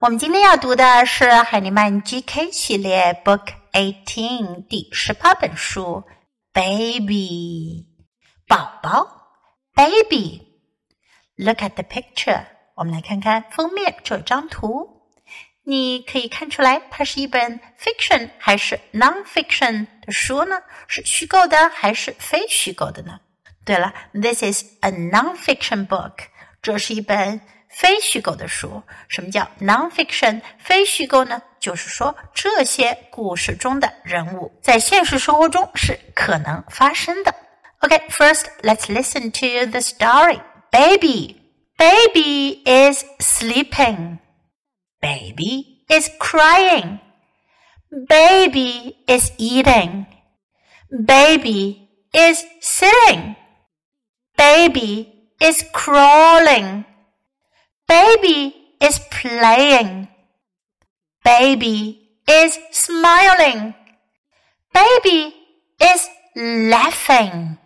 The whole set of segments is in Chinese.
我们今天要读的是海尼曼 GK 系列 Book Eighteen 第十八本书，Baby 宝宝，Baby。Look at the picture，我们来看看封面这张图。你可以看出来，它是一本 fiction 还是 non-fiction 的书呢？是虚构的还是非虚构的呢？对了，This is a non-fiction book，这是一本。非虚构的书，什么叫 nonfiction？非虚构呢？就是说这些故事中的人物在现实生活中是可能发生的。OK，first let's listen to the story. Baby, baby is sleeping. Baby is crying. Baby is eating. Baby is sitting. Baby is crawling. Baby is playing. Baby is smiling. Baby is laughing.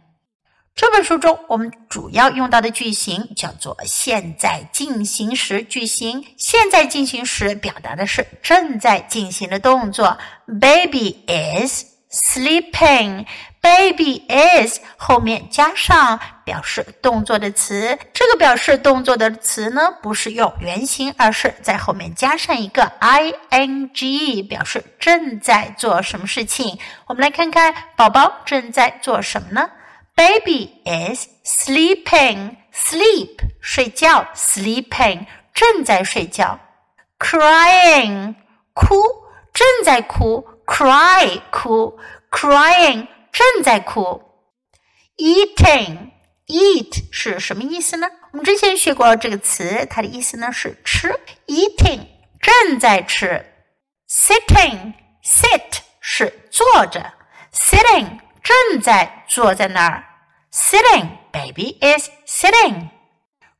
这本书中，我们主要用到的句型叫做现在进行时句型。现在进行时表达的是正在进行的动作。Baby is sleeping. Baby is 后面加上表示动作的词，这个表示动作的词呢，不是用原形，而是在后面加上一个 ing，表示正在做什么事情。我们来看看宝宝正在做什么呢？Baby is sleeping，sleep 睡觉，sleeping 正在睡觉，crying 哭正在哭，cry 哭，crying。正在哭，eating eat 是什么意思呢？我们之前学过这个词，它的意思呢是吃，eating 正在吃，sitting sit 是坐着，sitting 正在坐在那儿，sitting baby is sitting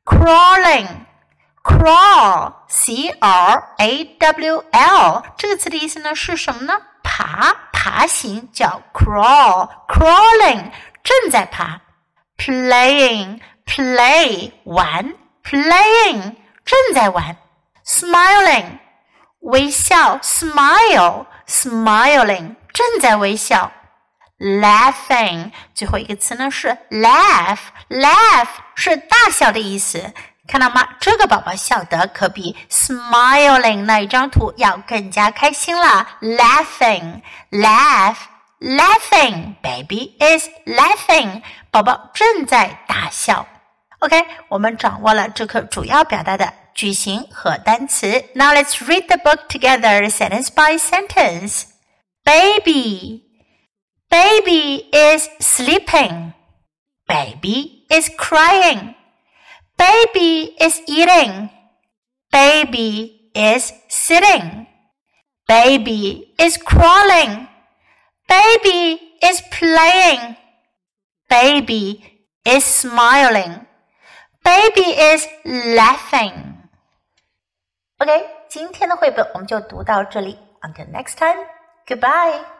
crawling crawl c r a w l 这个词的意思呢是什么呢？爬爬行叫 crawl，crawling 正在爬，playing play 玩，playing 正在玩，smiling 微笑，smile smiling 正在微笑，laughing 最后一个词呢是 laugh，laugh 是大笑的意思。看到吗？这个宝宝笑得可比 smiling 那一张图要更加开心了。Laughing, laugh, laughing. Baby is laughing. 宝宝正在大笑。OK，我们掌握了这课主要表达的句型和单词。Now let's read the book together, sentence by sentence. Baby, baby is sleeping. Baby is crying. Baby is eating. Baby is sitting. Baby is crawling. Baby is playing. Baby is smiling. Baby is laughing. OK，今天的绘本我们就读到这里。Until next time, goodbye.